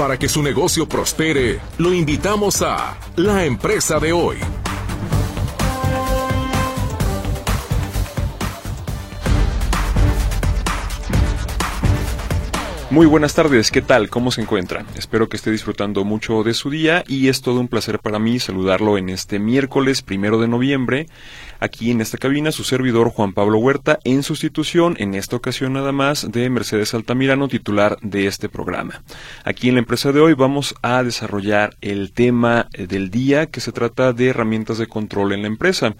Para que su negocio prospere, lo invitamos a La Empresa de Hoy. Muy buenas tardes, ¿qué tal? ¿Cómo se encuentra? Espero que esté disfrutando mucho de su día y es todo un placer para mí saludarlo en este miércoles primero de noviembre aquí en esta cabina su servidor Juan Pablo Huerta en sustitución en esta ocasión nada más de Mercedes Altamirano titular de este programa. Aquí en la empresa de hoy vamos a desarrollar el tema del día que se trata de herramientas de control en la empresa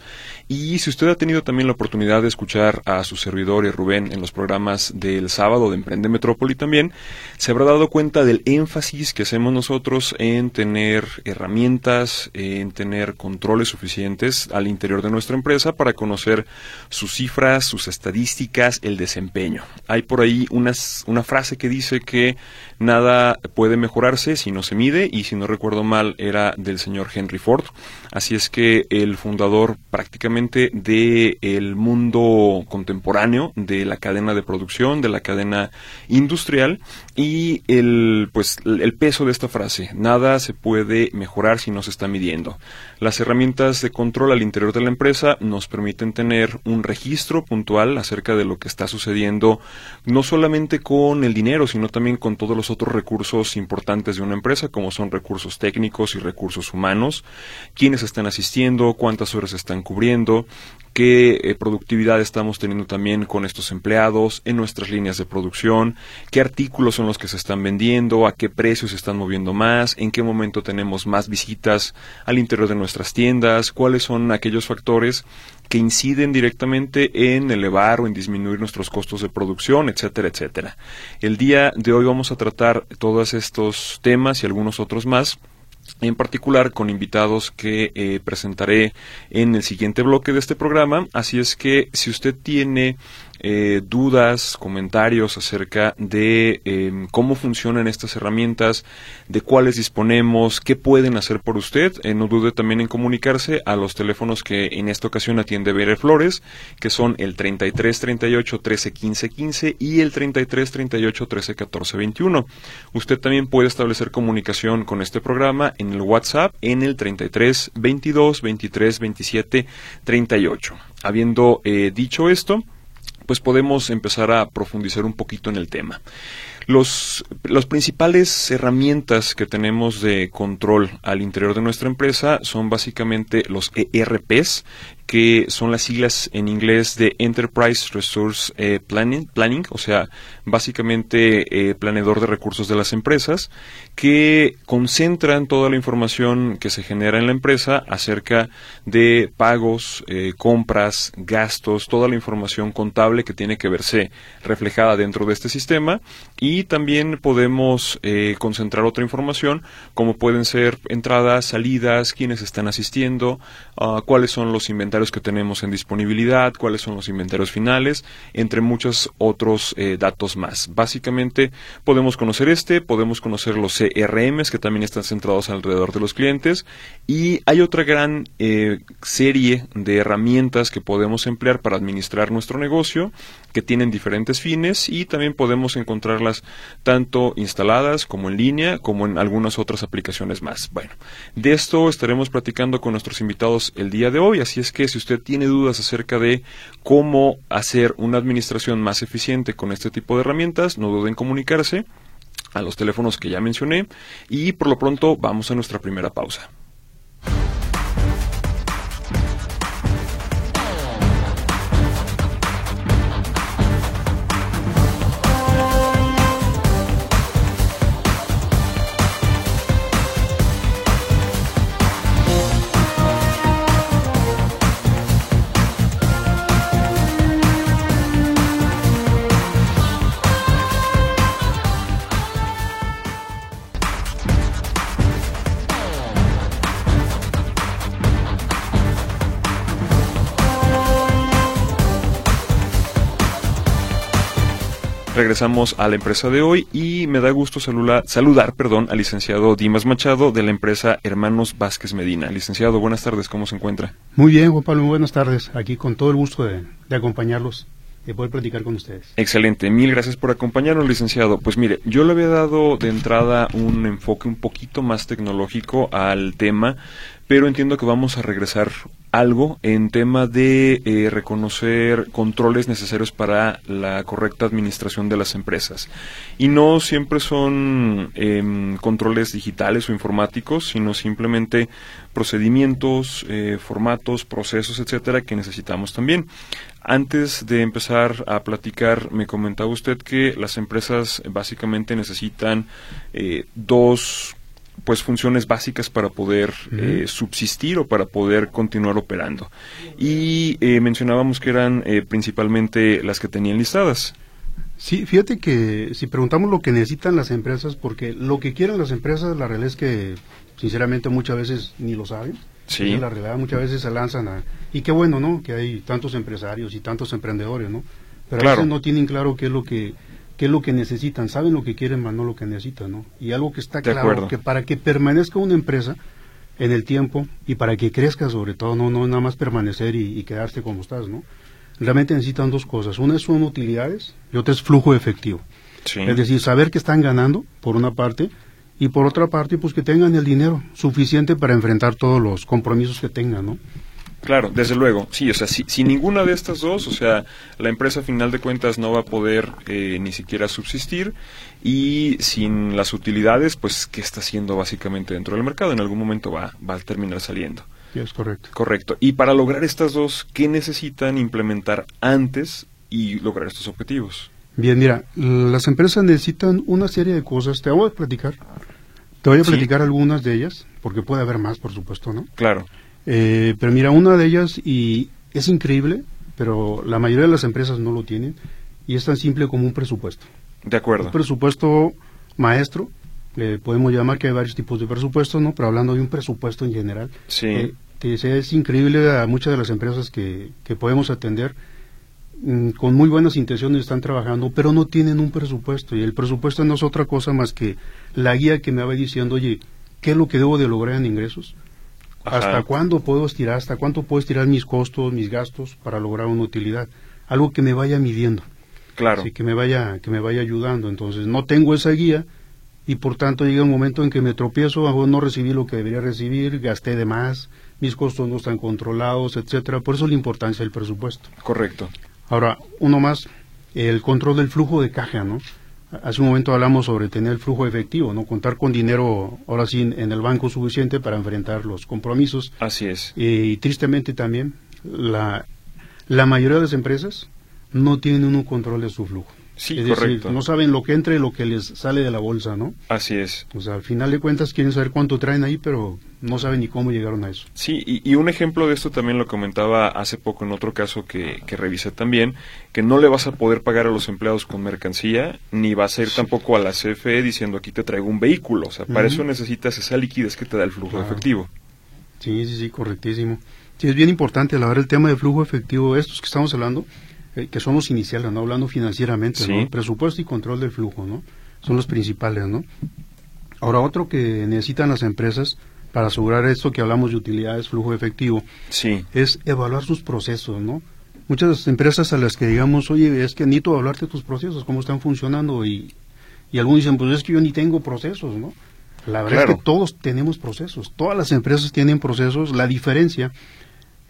y si usted ha tenido también la oportunidad de escuchar a su servidor y Rubén en los programas del sábado de Emprende Metrópoli también se habrá dado cuenta del énfasis que hacemos nosotros en tener herramientas, en tener controles suficientes al interior de nuestra empresa para conocer sus cifras, sus estadísticas, el desempeño. Hay por ahí una frase que dice que nada puede mejorarse si no se mide y si no recuerdo mal era del señor Henry Ford. Así es que el fundador prácticamente del el mundo contemporáneo de la cadena de producción, de la cadena industrial y el pues el peso de esta frase, nada se puede mejorar si no se está midiendo. Las herramientas de control al interior de la empresa nos permiten tener un registro puntual acerca de lo que está sucediendo, no solamente con el dinero, sino también con todos los otros recursos importantes de una empresa, como son recursos técnicos y recursos humanos, quiénes están asistiendo, cuántas horas están cubriendo, qué eh, productividad estamos teniendo también con estos empleados en nuestras líneas de producción, qué artículos son los que se están vendiendo, a qué precios se están moviendo más, en qué momento tenemos más visitas al interior de nuestras tiendas, cuáles son aquellos factores que inciden directamente en elevar o en disminuir nuestros costos de producción, etcétera, etcétera. El día de hoy vamos a tratar todos estos temas y algunos otros más en particular con invitados que eh, presentaré en el siguiente bloque de este programa. Así es que si usted tiene eh, dudas, comentarios acerca de em, cómo funcionan estas herramientas, de cuáles disponemos, qué pueden hacer por usted, eh, no dude también en comunicarse a los teléfonos que en esta ocasión atiende Bere Flores, que son el 33 38 13 15 15 y el 33 38 13 14 21. Usted también puede establecer comunicación con este programa en el WhatsApp en el 33 22 23 27 38. Habiendo eh, dicho esto, pues podemos empezar a profundizar un poquito en el tema. Los, las principales herramientas que tenemos de control al interior de nuestra empresa son básicamente los ERPs, que son las siglas en inglés de Enterprise Resource eh, Planning, Planning, o sea, básicamente eh, planeador de recursos de las empresas, que concentran toda la información que se genera en la empresa acerca de pagos, eh, compras, gastos, toda la información contable que tiene que verse reflejada dentro de este sistema. Y también podemos concentrar otra información como pueden ser entradas, salidas, quiénes están asistiendo, uh, cuáles son los inventarios que tenemos en disponibilidad, cuáles son los inventarios finales, entre muchos otros eh, datos más. Básicamente podemos conocer este, podemos conocer los CRMs que también están centrados alrededor de los clientes y hay otra gran eh, serie de herramientas que podemos emplear para administrar nuestro negocio que tienen diferentes fines y también podemos encontrarlas tanto instaladas como en línea como en algunas otras aplicaciones más. Bueno, de esto estaremos platicando con nuestros invitados el día de hoy, así es que si usted tiene dudas acerca de cómo hacer una administración más eficiente con este tipo de herramientas, no duden en comunicarse a los teléfonos que ya mencioné y por lo pronto vamos a nuestra primera pausa. Regresamos a la empresa de hoy y me da gusto saludar, saludar perdón, al licenciado Dimas Machado de la empresa Hermanos Vázquez Medina. Licenciado, buenas tardes, ¿cómo se encuentra? Muy bien, Juan Pablo, buenas tardes. Aquí con todo el gusto de, acompañarlos. de poder platicar con ustedes. Excelente, mil gracias por acompañarnos, licenciado. Pues mire, yo le había dado de entrada un enfoque un poquito más tecnológico al tema, pero entiendo que vamos a regresar algo en tema de eh, reconocer controles necesarios para la correcta administración de las empresas. Y no siempre son em, controles digitales o informáticos, sino simplemente procedimientos, eh, formatos, procesos, etcétera, que necesitamos también. Antes de empezar a platicar, me comentaba usted que las empresas básicamente necesitan eh, dos pues funciones básicas para poder eh, subsistir o para poder continuar operando. Y eh, mencionábamos que eran eh, principalmente las que tenían listadas. Sí, fíjate que si preguntamos lo que necesitan las empresas, porque lo que quieren las empresas, la realidad es que sinceramente muchas veces ni lo saben. Sí. La realidad muchas veces se lanzan a... Y qué bueno, ¿no? Que hay tantos empresarios y tantos emprendedores, ¿no? Pero a veces no tienen claro qué es lo que qué es lo que necesitan, saben lo que quieren, más no lo que necesitan, ¿no? Y algo que está claro, que para que permanezca una empresa en el tiempo y para que crezca sobre todo, no, no nada más permanecer y, quedarse como estás, ¿no? Realmente necesitan dos cosas, una son utilidades y otra es flujo efectivo. Es decir, saber que están ganando, por una parte, y por otra parte, pues que tengan el dinero suficiente para enfrentar todos los compromisos que tengan, ¿no? Claro, desde luego, sí, o sea, si, sin ninguna de estas dos, o sea, la empresa a final de cuentas no va a poder eh, ni siquiera subsistir y sin las utilidades, pues, ¿qué está haciendo básicamente dentro del mercado? En algún momento va, va a terminar saliendo. Sí, es correcto. Correcto. Y para lograr estas dos, ¿qué necesitan implementar antes y lograr estos objetivos? Bien, mira, las empresas necesitan una serie de cosas. Te voy a platicar. Te voy a platicar algunas de ellas, porque puede haber más, por supuesto, ¿no? Claro. Eh, pero mira, una de ellas, y es increíble, pero la mayoría de las empresas no lo tienen, y es tan simple como un presupuesto. De acuerdo. Un presupuesto maestro, podemos llamar que hay varios tipos de presupuestos, ¿no? Pero hablando de un presupuesto en general. Sí. Eh, es increíble a muchas de las empresas que, que podemos atender, mm, con muy buenas intenciones están trabajando, pero no tienen un presupuesto. Y el presupuesto no es otra cosa más que la guía que me va diciendo, oye, ¿qué es lo que debo de lograr en ingresos? ¿Hasta cuándo puedo estirar? ¿Hasta cuánto puedo estirar mis costos, mis gastos para lograr una utilidad? Algo que me vaya midiendo. Claro. que me vaya, que me vaya ayudando. Entonces, no tengo esa guía y por tanto llega un momento en que me tropiezo, no recibí lo que debería recibir, gasté de más, mis costos no están controlados, etcétera. Por eso la importancia del presupuesto. Correcto. Ahora, uno más, el control del flujo de caja, ¿no? Hace un momento hablamos sobre tener el flujo efectivo, no contar con dinero ahora sí en el banco suficiente para enfrentar los compromisos. Así es. Y, tristemente también la, la mayoría de las empresas no tienen un control de su flujo. Sí, correcto. no saben lo que entra y lo que les sale de la bolsa, ¿no? Así es. O sea, al final de cuentas quieren saber cuánto traen ahí, pero no saben ni cómo llegaron a eso. Sí, y, un ejemplo de esto también lo comentaba hace poco en otro caso que, que revisé también, que no le vas a poder pagar a los empleados con mercancía, ni vas a ir tampoco a la CFE diciendo aquí te traigo un vehículo. O sea, para eso necesitas esa liquidez que te da el flujo efectivo. Sí, sí, sí, correctísimo. Sí, es bien importante hablar el tema de flujo efectivo. Estos que estamos hablando, eh, que son los iniciales, ¿no? Hablando financieramente, ¿no? Presupuesto y control del flujo, ¿no? Son los principales, ¿no? Ahora, otro que necesitan las empresas para asegurar esto que hablamos de utilidades, flujo efectivo, sí. es evaluar sus procesos, ¿no? Muchas empresas a las que digamos, oye, es que necesito hablarte de tus procesos, cómo están funcionando, y, y algunos dicen, pues es que yo ni tengo procesos, ¿no? La verdad es que todos tenemos procesos, todas las empresas tienen procesos, la diferencia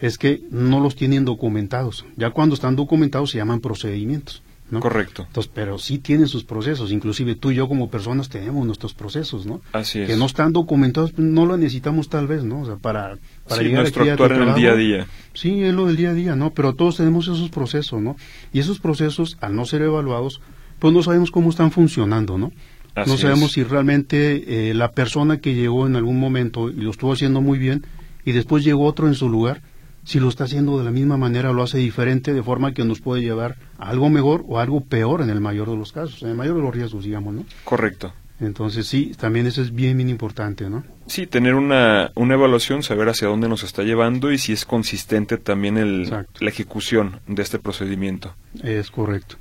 es que no los tienen documentados. Ya cuando están documentados se llaman procedimientos. ¿no? Correcto. Entonces, pero sí tienen sus procesos, inclusive tú y yo como personas tenemos nuestros procesos, ¿no? Así es. Que no están documentados, pues, no lo necesitamos tal vez, ¿no? O sea, para, para llegar nuestro actuar en el día a día. Sí, es lo del día a día, ¿no? Pero todos tenemos esos procesos, ¿no? Y esos procesos, al no ser evaluados, pues no sabemos cómo están funcionando, ¿no? no sabemos si realmente eh, la persona que llegó en algún momento y lo estuvo haciendo muy bien y después llegó otro en su lugar, si lo está haciendo de la misma manera, lo hace diferente, de forma que nos puede llevar a algo mejor o algo peor en el mayor de los casos, en el mayor de los riesgos, digamos, ¿no? Correcto. Entonces sí, también eso es bien, bien importante, ¿no? Sí, tener una, una evaluación, saber hacia dónde nos está llevando y si es consistente también el, la ejecución de este procedimiento. Es correcto.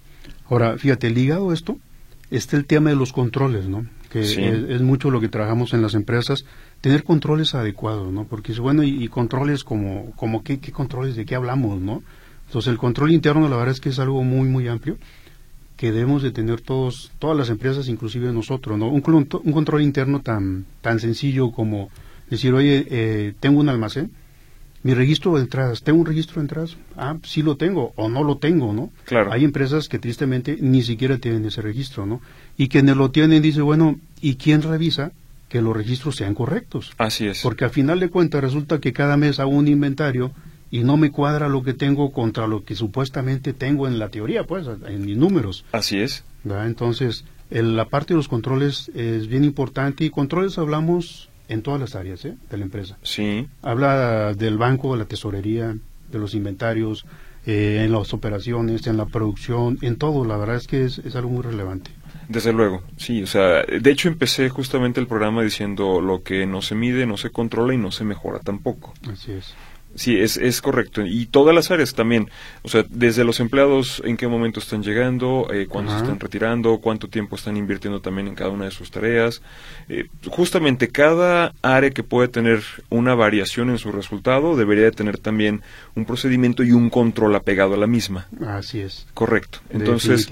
Ahora, fíjate, ligado a esto está el tema de los controles, ¿no? Que es, mucho lo que trabajamos en las empresas tener controles adecuados, ¿no? Porque bueno, y, controles como, como ¿qué, controles, de qué hablamos, ¿no? Entonces el control interno la verdad es que es algo muy, muy amplio que debemos de tener todos, todas las empresas, inclusive nosotros, ¿no? Un, un control interno tan, tan sencillo como decir, oye, eh, tengo un almacén, mi registro de entradas, ¿tengo un registro de entradas? Ah, sí lo tengo o no lo tengo, ¿no? Claro. Hay empresas que tristemente ni siquiera tienen ese registro, ¿no? Y quienes lo tienen dice, bueno, ¿y quién revisa que los registros sean correctos? Así es. Porque al final de cuentas resulta que cada mes hago un inventario y no me cuadra lo que tengo contra lo que supuestamente tengo en la teoría, pues, en mis números. Así es. Entonces, la parte de los controles es bien importante y controles hablamos en todas las áreas ¿eh? de la empresa. Sí. Habla del banco, de la tesorería, de los inventarios, eh, en las operaciones, en la producción, en todo. La verdad es que es, es algo muy relevante. Desde luego, sí, o sea, de hecho empecé justamente el programa diciendo lo que no se mide, no se controla y no se mejora tampoco. Así es. Sí, es, es correcto. Y todas las áreas también. O sea, desde los empleados, en qué momento están llegando, eh, cuándo se están retirando, cuánto tiempo están invirtiendo también en cada una de sus tareas. Eh, justamente cada área que puede tener una variación en su resultado debería de tener también un procedimiento y un control apegado a la misma. Así es. Correcto. Entonces,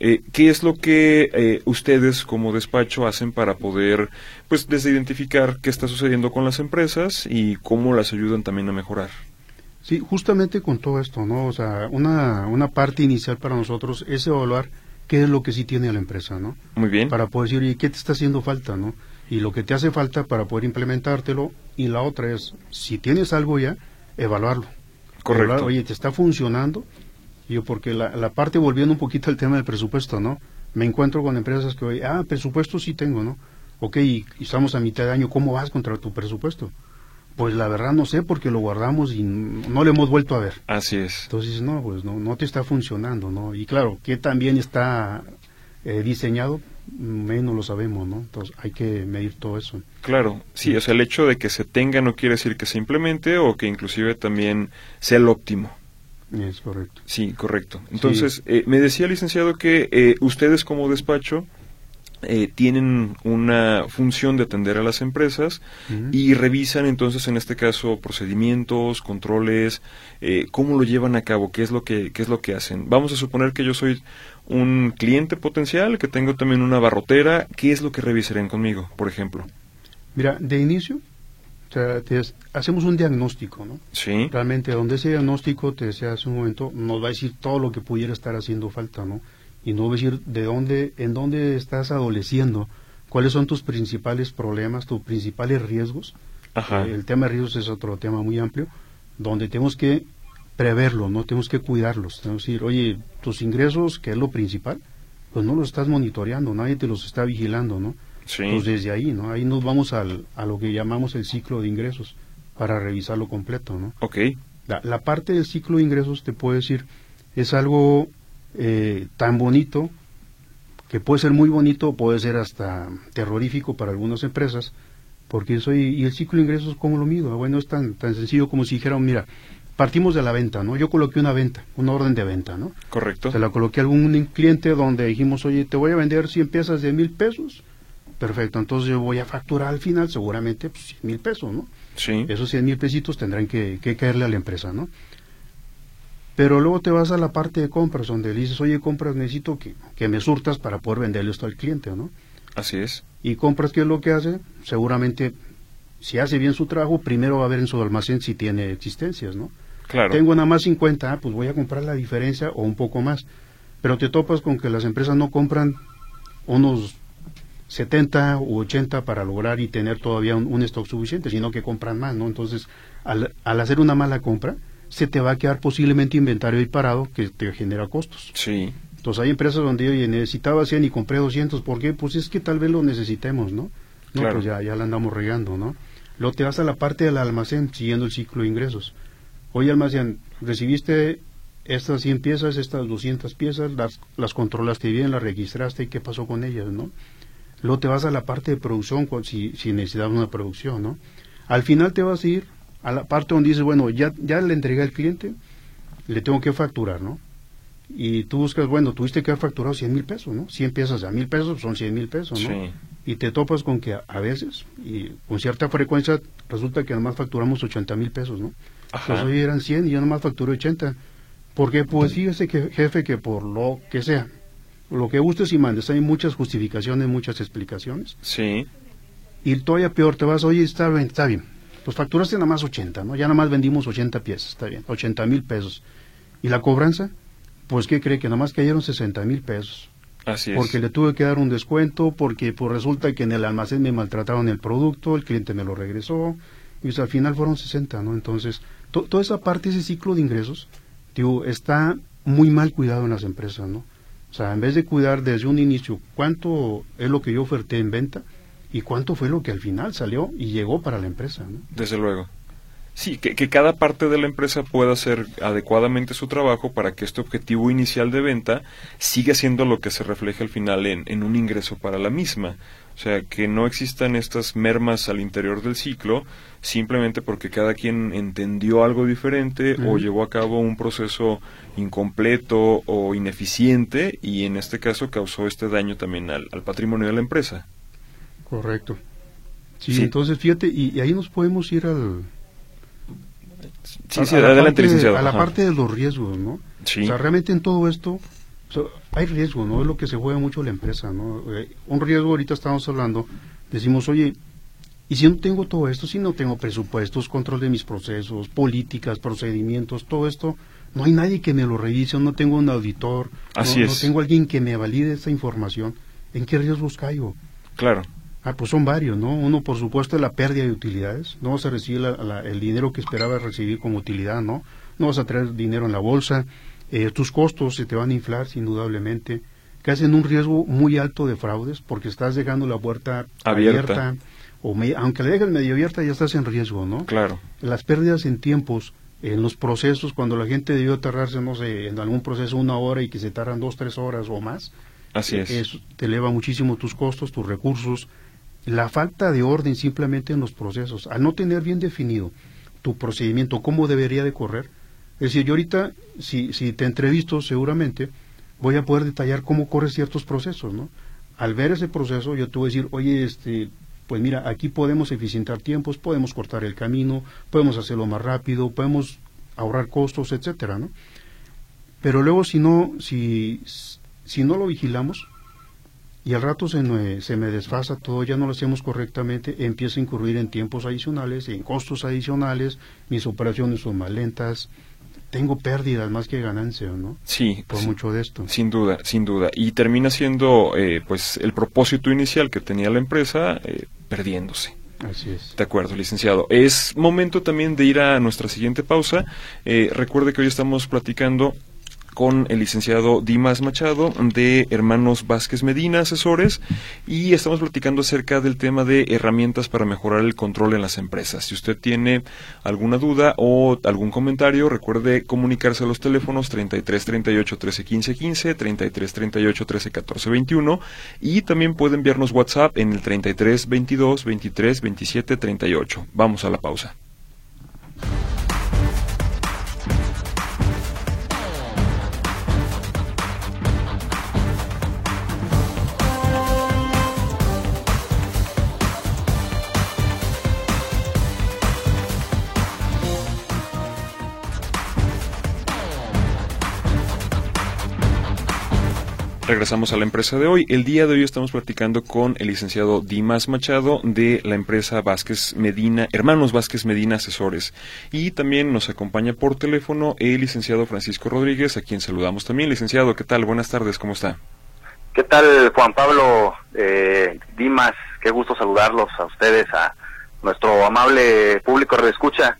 eh, ¿qué es lo que eh, ustedes como despacho hacen para poder, pues, desde identificar qué está sucediendo con las empresas y cómo las ayudan también a mejorar? Sí, justamente con todo esto, ¿no? O sea, una, una parte inicial para nosotros es evaluar qué es lo que sí tiene la empresa, ¿no? Muy bien. Para poder decir, ¿y qué te está haciendo falta, no? Y lo que te hace falta para poder implementártelo. Y la otra es, si tienes algo ya, evaluarlo. Correcto. Oye, ¿te está funcionando? Yo, porque la, la parte, volviendo un poquito al tema del presupuesto, ¿no? Me encuentro con empresas que, oye, ah, presupuesto sí tengo, ¿no? Ok, y estamos a mitad de año, ¿cómo vas contra tu presupuesto? Pues la verdad no sé porque lo guardamos y no lo hemos vuelto a ver. Así es. Entonces, no, pues no, no te está funcionando, ¿no? Y claro, que también está eh, diseñado, menos lo sabemos, ¿no? Entonces hay que medir todo eso. Claro, sí, o sea, el hecho de que se tenga no quiere decir que se implemente o que inclusive también sea el óptimo. Es correcto. Sí, correcto. Entonces, eh, me decía, licenciado, que eh, ustedes como despacho eh, tienen una función de atender a las empresas y revisan entonces en este caso procedimientos, controles, eh, cómo lo llevan a cabo, qué es lo que qué es lo que hacen. Vamos a suponer que yo soy un cliente potencial, que tengo también una barrotera, ¿qué es lo que revisarían conmigo, por ejemplo? Mira, de inicio hacemos un diagnóstico, ¿no? Sí. Realmente, donde ese diagnóstico, te decía hace un momento, nos va a decir todo lo que pudiera estar haciendo falta, ¿no? Y no decir de dónde, en dónde estás adoleciendo, cuáles son tus principales problemas, tus principales riesgos. Ajá. El tema de riesgos es otro tema muy amplio, donde tenemos que preverlo, no tenemos que cuidarlos. Tenemos que decir, oye, tus ingresos, que es lo principal, pues no los estás monitoreando, nadie te los está vigilando, ¿no? Sí. Pues desde ahí, ¿no? Ahí nos vamos al, a lo que llamamos el ciclo de ingresos para revisarlo completo, ¿no? Ok. La, la parte del ciclo de ingresos, te puedo decir, es algo eh, tan bonito, que puede ser muy bonito, puede ser hasta terrorífico para algunas empresas, porque soy, y el ciclo de ingresos, ¿cómo lo mido? Bueno, es tan, tan sencillo como si dijeran, mira, partimos de la venta, ¿no? Yo coloqué una venta, una orden de venta, ¿no? Correcto. Se la coloqué a algún cliente donde dijimos, oye, te voy a vender 100 piezas de mil pesos. Perfecto, entonces yo voy a facturar al final seguramente pues, 100 mil pesos, ¿no? Sí. Esos 100 mil pesitos tendrán que, que caerle a la empresa, ¿no? Pero luego te vas a la parte de compras, donde dices, oye, compras, necesito que, que me surtas para poder venderle esto al cliente, ¿no? Así es. Y compras, ¿qué es lo que hace? Seguramente, si hace bien su trabajo, primero va a ver en su almacén si tiene existencias, ¿no? Claro. Tengo nada más 50, ah, pues voy a comprar la diferencia o un poco más. Pero te topas con que las empresas no compran unos 70 u 80 para lograr y tener todavía un, stock suficiente, sino que compran más, ¿no? Entonces, al, al hacer una mala compra, se te va a quedar posiblemente inventario ahí parado que te genera costos. Sí. Entonces hay empresas donde, oye, necesitaba 100 y compré 200, ¿por qué? Pues es que tal vez lo necesitemos, ¿no? No, claro. pues ya, ya la andamos regando, ¿no? Luego te vas a la parte del almacén siguiendo el ciclo de ingresos. Oye, almacén, recibiste estas 100 piezas, estas 200 piezas, las, las controlaste bien, las registraste y qué pasó con ellas, ¿no? Luego te vas a la parte de producción si, si necesitas una producción, ¿no? Al final te vas a ir a la parte donde dices, bueno, ya, ya le entregué al cliente, le tengo que facturar, ¿no? Y tú buscas, bueno, tuviste que haber facturado 100 mil pesos, ¿no? 100 piezas a mil pesos son 100 mil pesos, ¿no? Sí. Y te topas con que a, veces, y con cierta frecuencia, resulta que además facturamos 80 mil pesos, ¿no? Ajá. hoy eran 100 y yo nomás facturé 80. Porque pues fíjese que jefe que por lo que sea, lo que gustes y mandes, hay muchas justificaciones, muchas explicaciones. Sí. Y todavía peor, te vas, oye, está bien, está bien. Pues facturaste nada más 80, ¿no? Ya nada más vendimos 80 piezas, está bien, 80 mil pesos. ¿Y la cobranza? Pues, ¿qué cree? Que nada más cayeron 60 mil pesos. Así es. Porque le tuve que dar un descuento, porque pues resulta que en el almacén me maltrataron el producto, el cliente me lo regresó, y al final fueron 60, ¿no? Entonces, toda esa parte, ese ciclo de ingresos, digo, está muy mal cuidado en las empresas, ¿no? O sea, en vez de cuidar desde un inicio cuánto es lo que yo oferté en venta y cuánto fue lo que al final salió y llegó para la empresa, ¿no? Desde luego. Sí, que, cada parte de la empresa pueda hacer adecuadamente su trabajo para que este objetivo inicial de venta siga siendo lo que se refleje al final en, en un ingreso para la misma. O sea, que no existan estas mermas al interior del ciclo simplemente porque cada quien entendió algo diferente o llevó a cabo un proceso incompleto o ineficiente y en este caso causó este daño también al, patrimonio de la empresa. Correcto. Sí, entonces fíjate, y ahí nos podemos ir al, Sí, sí, adelante, A la parte de los riesgos, ¿no? Sí. O sea, realmente en todo esto hay riesgo, ¿no? Es lo que se juega mucho la empresa, ¿no? Eh, un riesgo, ahorita estamos hablando, decimos, oye, ¿y si no tengo todo esto? Si no tengo presupuestos, control de mis procesos, políticas, procedimientos, todo esto, no hay nadie que me lo revise, no tengo un auditor, Así no, es. no tengo alguien que me valide esta información, ¿en qué riesgos caigo? Claro. Ah, pues son varios, ¿no? Uno, por supuesto, es la pérdida de utilidades. No vas a recibir el dinero que esperabas recibir como utilidad, ¿no? No vas a traer dinero en la bolsa. Eh, tus costos se te van a inflar, indudablemente. Que hacen un riesgo muy alto de fraudes porque estás dejando la puerta abierta. o aunque la dejes medio abierta, ya estás en riesgo, ¿no? Claro. Las pérdidas en tiempos, en los procesos, cuando la gente debió tardarse, no sé, en algún proceso una hora y que se tardan dos, tres horas o más. Así es. Eso te eleva muchísimo tus costos, tus recursos la falta de orden simplemente en los procesos, al no tener bien definido tu procedimiento, cómo debería de correr. Es decir, yo ahorita, si, si te entrevisto seguramente, voy a poder detallar cómo corren ciertos procesos, ¿no? Al ver ese proceso, yo te voy a decir, oye, este, pues mira, aquí podemos eficientar tiempos, podemos cortar el camino, podemos hacerlo más rápido, podemos ahorrar costos, etcétera, ¿no? Pero luego si no, si, si no lo vigilamos, y al rato se me, se me desfasa todo, ya no lo hacemos correctamente, empiezo a incurrir en tiempos adicionales, en costos adicionales, mis operaciones son más lentas, tengo pérdidas más que ganancias, ¿no? Sí. Por mucho de esto. Sin duda, sin duda. Y termina siendo, eh, pues, el propósito inicial que tenía la empresa eh, perdiéndose. Así es. De acuerdo, licenciado. Es momento también de ir a nuestra siguiente pausa. Eh, recuerde que hoy estamos platicando con el licenciado Dimas Machado de Hermanos Vázquez Medina, asesores, y estamos platicando acerca del tema de herramientas para mejorar el control en las empresas. Si usted tiene alguna duda o algún comentario, recuerde comunicarse a los teléfonos 33 38 13 15 15, 33 38 13 14 21 y también puede enviarnos WhatsApp en el 33 22 23 27 38. Vamos a la pausa. Regresamos a la empresa de hoy. El día de hoy estamos platicando con el licenciado Dimas Machado de la empresa Vázquez Medina, Hermanos Vázquez Medina Asesores. Y también nos acompaña por teléfono el licenciado Francisco Rodríguez, a quien saludamos también. Licenciado, ¿qué tal? Buenas tardes, ¿cómo está? ¿Qué tal, Juan Pablo eh, Dimas? Qué gusto saludarlos a ustedes, a nuestro amable público de escucha,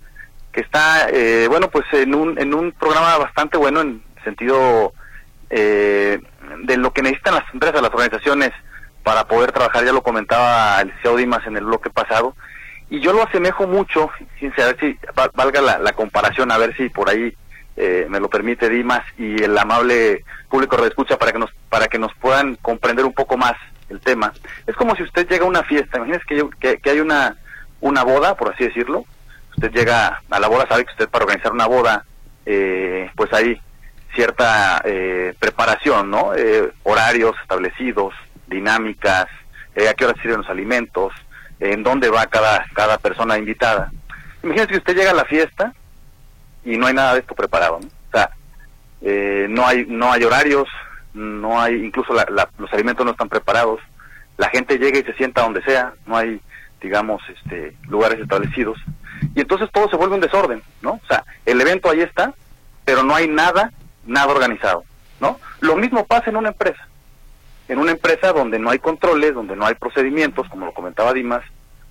que está, eh, bueno, pues en un, en un programa bastante bueno en sentido eh, de lo que necesitan las empresas, las organizaciones para poder trabajar, ya lo comentaba el CEO Dimas en el bloque pasado, y yo lo asemejo mucho, sin saber si valga la, comparación, a ver si por ahí eh, me lo permite Dimas y el amable público escucha para que nos para que nos puedan comprender un poco más el tema. Es como si usted llega a una fiesta, imagínese que, que, hay una una boda, por así decirlo. Usted llega a la boda, sabe que usted para organizar una boda, eh, pues ahí cierta eh, preparación, ¿no? Eh, horarios establecidos, dinámicas, eh, a qué hora sirven los alimentos, en dónde va cada, cada persona invitada. Imagínese que usted llega a la fiesta y no hay nada de esto preparado, ¿no? O sea, eh, no hay no hay horarios, no hay incluso los alimentos no están preparados, la gente llega y se sienta donde sea, no hay digamos este lugares establecidos y entonces todo se vuelve un desorden, ¿no? O sea, el evento ahí está, pero no hay nada nada organizado, ¿no? Lo mismo pasa en una empresa. En una empresa donde no hay controles, donde no hay procedimientos, como lo comentaba Dimas,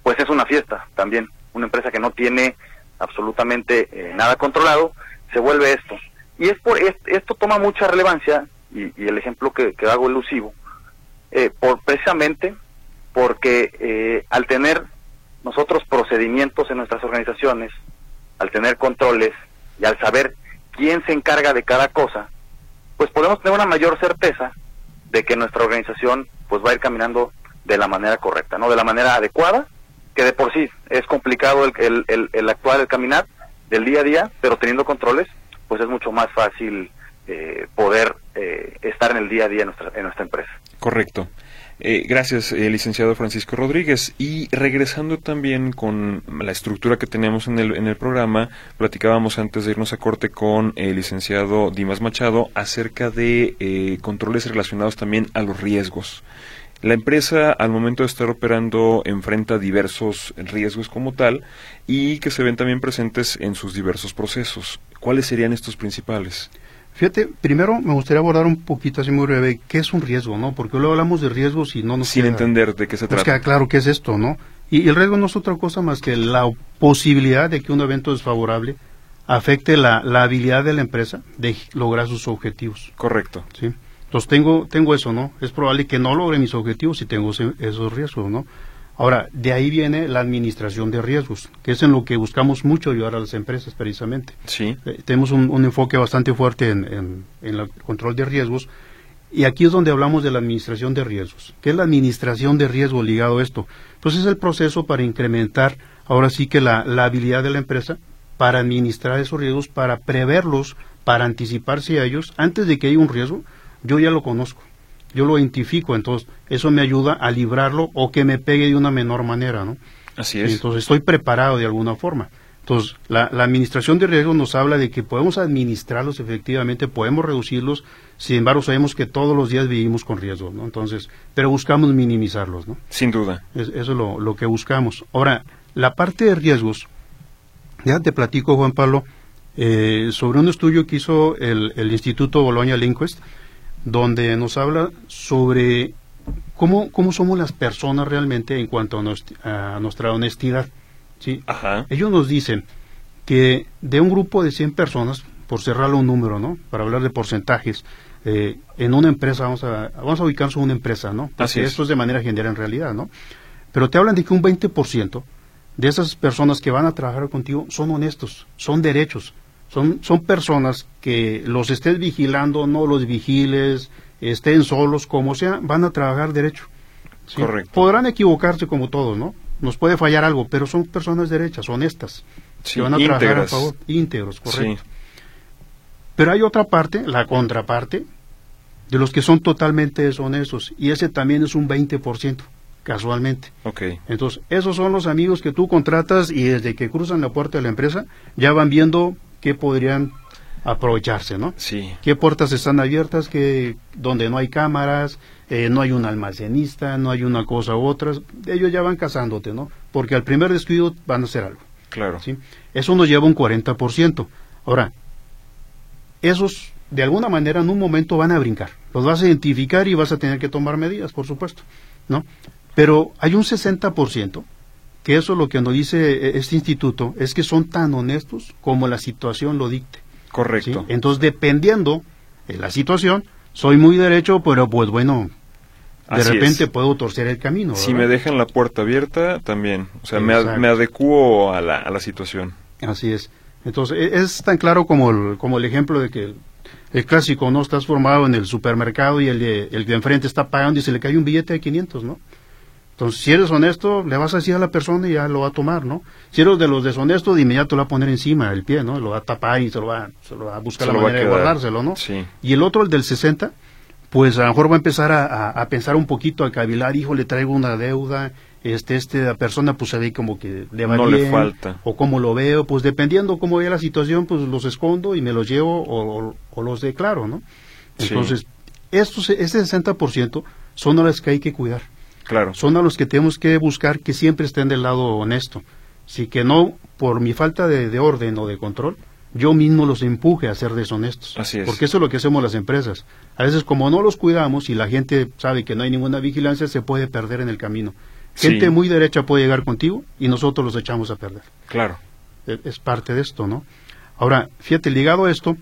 pues es una fiesta también. Una empresa que no tiene absolutamente eh, nada controlado, se vuelve esto. Y es por esto toma mucha relevancia, y, el ejemplo que, hago elusivo, eh, por, precisamente porque eh, al tener nosotros procedimientos en nuestras organizaciones, al tener controles y al saber quién se encarga de cada cosa, pues podemos tener una mayor certeza de que nuestra organización pues va a ir caminando de la manera correcta, ¿no? De la manera adecuada, que de por sí es complicado el, el, el, actuar, el caminar del día a día, pero teniendo controles, pues es mucho más fácil eh, poder eh, estar en el día a día en nuestra, en nuestra empresa. Correcto. Eh, gracias, eh, licenciado Francisco Rodríguez. Y regresando también con la estructura que tenemos en el, en el programa, platicábamos antes de irnos a corte con el licenciado Dimas Machado acerca de eh, controles relacionados también a los riesgos. La empresa al momento de estar operando enfrenta diversos riesgos como tal y que se ven también presentes en sus diversos procesos. ¿Cuáles serían estos principales? Fíjate, primero me gustaría abordar un poquito así muy breve qué es un riesgo, ¿no? Porque luego hablamos de riesgos y no nos Sin entender de qué se trata. Queda claro qué es esto, ¿no? Y, el riesgo no es otra cosa más que la posibilidad de que un evento desfavorable afecte la, habilidad de la empresa de lograr sus objetivos. Correcto. Sí. Entonces tengo, tengo eso, ¿no? Es probable que no logre mis objetivos si tengo esos riesgos, ¿no? Ahora, de ahí viene la administración de riesgos, que es en lo que buscamos mucho ayudar a las empresas precisamente. Sí. Eh, tenemos un, enfoque bastante fuerte en, el control de riesgos y aquí es donde hablamos de la administración de riesgos. ¿Qué es la administración de riesgo ligado a esto? Pues es el proceso para incrementar ahora sí que la, la habilidad de la empresa para administrar esos riesgos, para preverlos, para anticiparse a ellos. Antes de que haya un riesgo, yo ya lo conozco yo lo identifico, entonces eso me ayuda a librarlo o que me pegue de una menor manera, ¿no? Así es. Entonces estoy preparado de alguna forma. Entonces, la, administración de riesgos nos habla de que podemos administrarlos efectivamente, podemos reducirlos, sin embargo sabemos que todos los días vivimos con riesgos, ¿no? Entonces, pero buscamos minimizarlos, ¿no? Sin duda. eso es lo, que buscamos. Ahora, la parte de riesgos, ya te platico, Juan Pablo, eh, sobre un estudio que hizo el, el Instituto Bologna Linquist, donde nos habla sobre cómo, cómo somos las personas realmente en cuanto a, nuestra honestidad. ¿sí? Ellos nos dicen que de un grupo de 100 personas, por cerrarlo un número, ¿no? Para hablar de porcentajes, eh, en una empresa, vamos a, vamos a ubicarnos en una empresa, ¿no? Porque esto es de manera general en realidad, ¿no? Pero te hablan de que un 20% de esas personas que van a trabajar contigo son honestos, son derechos, son, son personas que los estés vigilando, no los vigiles, estén solos, como sea, van a trabajar derecho. Correcto. Podrán equivocarse como todos, ¿no? Nos puede fallar algo, pero son personas derechas, honestas. Sí, van a trabajar a favor, íntegros, correcto. Pero hay otra parte, la contraparte, de los que son totalmente deshonestos, y ese también es un 20%, casualmente. Okay. Entonces, esos son los amigos que tú contratas y desde que cruzan la puerta de la empresa ya van viendo que podrían aprovecharse, ¿no? Sí. ¿Qué puertas están abiertas? que donde no hay cámaras, eh, no hay un almacenista, no hay una cosa u otra? Ellos ya van cazándote, ¿no? Porque al primer descuido van a hacer algo. Claro. ¿sí? Eso nos lleva un 40%. Ahora, esos de alguna manera en un momento van a brincar. Los vas a identificar y vas a tener que tomar medidas, por supuesto, ¿no? Pero hay un 60% que eso lo que nos dice eh, este instituto es que son tan honestos como la situación lo dicte. Correcto. Entonces, dependiendo de la situación, soy muy derecho, pero pues bueno, de repente puedo torcer el camino. Si me dejan la puerta abierta, también. O sea, me, adecuo a la, a la situación. Así es. Entonces, e, es tan claro como el, como el ejemplo de que el, clásico, ¿no? Estás formado en el supermercado y el de, el de enfrente está pagando y se le cae un billete de 500, ¿no? Entonces, si eres honesto, le vas a decir a la persona y ya lo va a tomar, ¿no? Si eres de los deshonestos, de inmediato lo va a poner encima del pie, ¿no? Lo va a tapar y se lo va, se lo va a buscar la manera de guardárselo, ¿no? Sí. Y el otro, el del 60, pues a lo mejor va a empezar a, pensar un poquito, a cavilar, hijo, le traigo una deuda, este, esta persona pues se ve como que le va no le falta. o como lo veo, pues dependiendo cómo vea la situación, pues los escondo y me los llevo o, los declaro, ¿no? Entonces, estos, ese 60% son a los que hay que cuidar. Claro. Son a los que tenemos que buscar que siempre estén del lado honesto. Si que no, por mi falta de, de orden o de control, yo mismo los empuje a ser deshonestos. Así es. Porque eso es lo que hacemos las empresas. A veces como no los cuidamos y la gente sabe que no hay ninguna vigilancia, se puede perder en el camino. Gente muy derecha puede llegar contigo y nosotros los echamos a perder. Claro. E, es, parte de esto, ¿no? Ahora, fíjate, ligado a esto,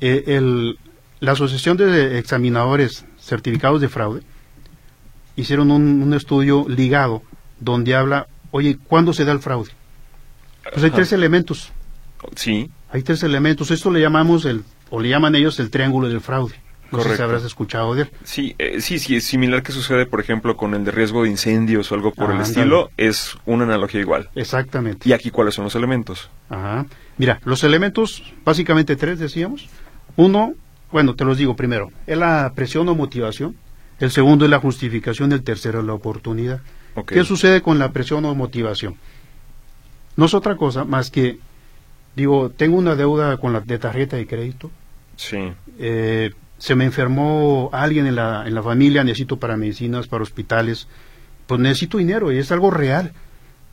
eh, el, la Asociación de Examinadores Certificados de Fraude hicieron un, estudio ligado donde habla, oye, ¿cuándo se da el fraude? Pues hay tres elementos. Sí. Hay tres elementos. Esto le llamamos, el, o le llaman ellos el triángulo del fraude. No sé si habrás escuchado de él. Sí, eh, sí, sí, es similar que sucede, por ejemplo, con el de riesgo de incendios o algo por el estilo. Es una analogía igual. Exactamente. ¿Y aquí cuáles son los elementos? Ajá. Mira, los elementos, básicamente tres decíamos. Uno, bueno, te los digo primero, es la presión o motivación. El segundo es la justificación. El tercero es la oportunidad. ¿Qué sucede con la presión o motivación? No es otra cosa más que, digo, tengo una deuda con la de tarjeta de crédito. Sí. Eh, se me enfermó alguien en la, en la familia, necesito para medicinas, para hospitales, pues necesito dinero y es algo real,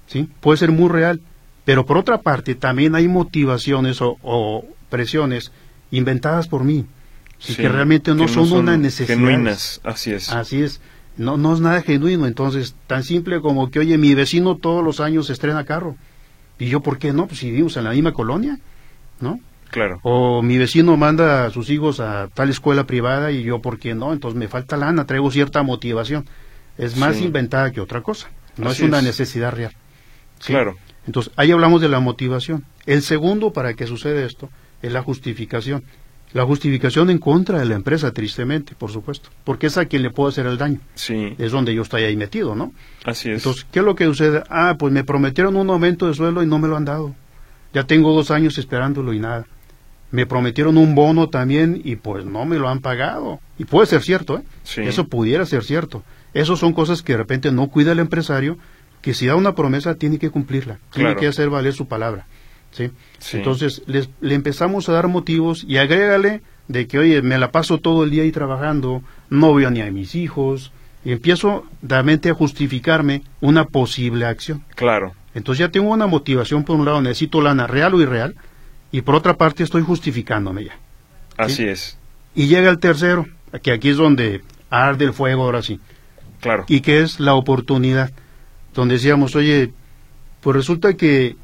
¿sí? Puede ser muy real, pero por otra parte también hay motivaciones o, presiones inventadas por mí, y que realmente no, son, una necesidad. Genuinas, así es. Así es, no, no es nada genuino, entonces tan simple como que, oye, mi vecino todos los años estrena carro, y yo, ¿por qué no? Pues si vivimos en la misma colonia, ¿no? Claro. O mi vecino manda a sus hijos a tal escuela privada y yo, ¿por qué no? Entonces me falta lana, traigo cierta motivación. Es más inventada que otra cosa. No es una necesidad real. Claro. Entonces, ahí hablamos de la motivación. El segundo para que suceda esto es la justificación. La justificación en contra de la empresa, tristemente, por supuesto, porque es a quien le puedo hacer el daño. Sí. Es donde yo estoy ahí metido, ¿no? Así es. Entonces, ¿qué es lo que sucede? Ah, pues me prometieron un aumento de sueldo y no me lo han dado. Ya tengo dos años esperándolo y nada me prometieron un bono también y pues no me lo han pagado. Y puede ser cierto, ¿eh? Eso pudiera ser cierto. Esas son cosas que de repente no cuida el empresario, que si da una promesa tiene que cumplirla, tiene que hacer valer su palabra. ¿Sí? Entonces le empezamos a dar motivos y agrégale de que, oye, me la paso todo el día ahí trabajando, no veo ni a mis hijos, y empiezo realmente a justificarme una posible acción. Claro. Entonces ya tengo una motivación, por un lado, necesito lana real o irreal, y por otra parte estoy justificándome ya. Así es. Y llega el tercero, que aquí es donde arde el fuego ahora sí. Claro. Y que es la oportunidad, donde decíamos, oye, pues resulta que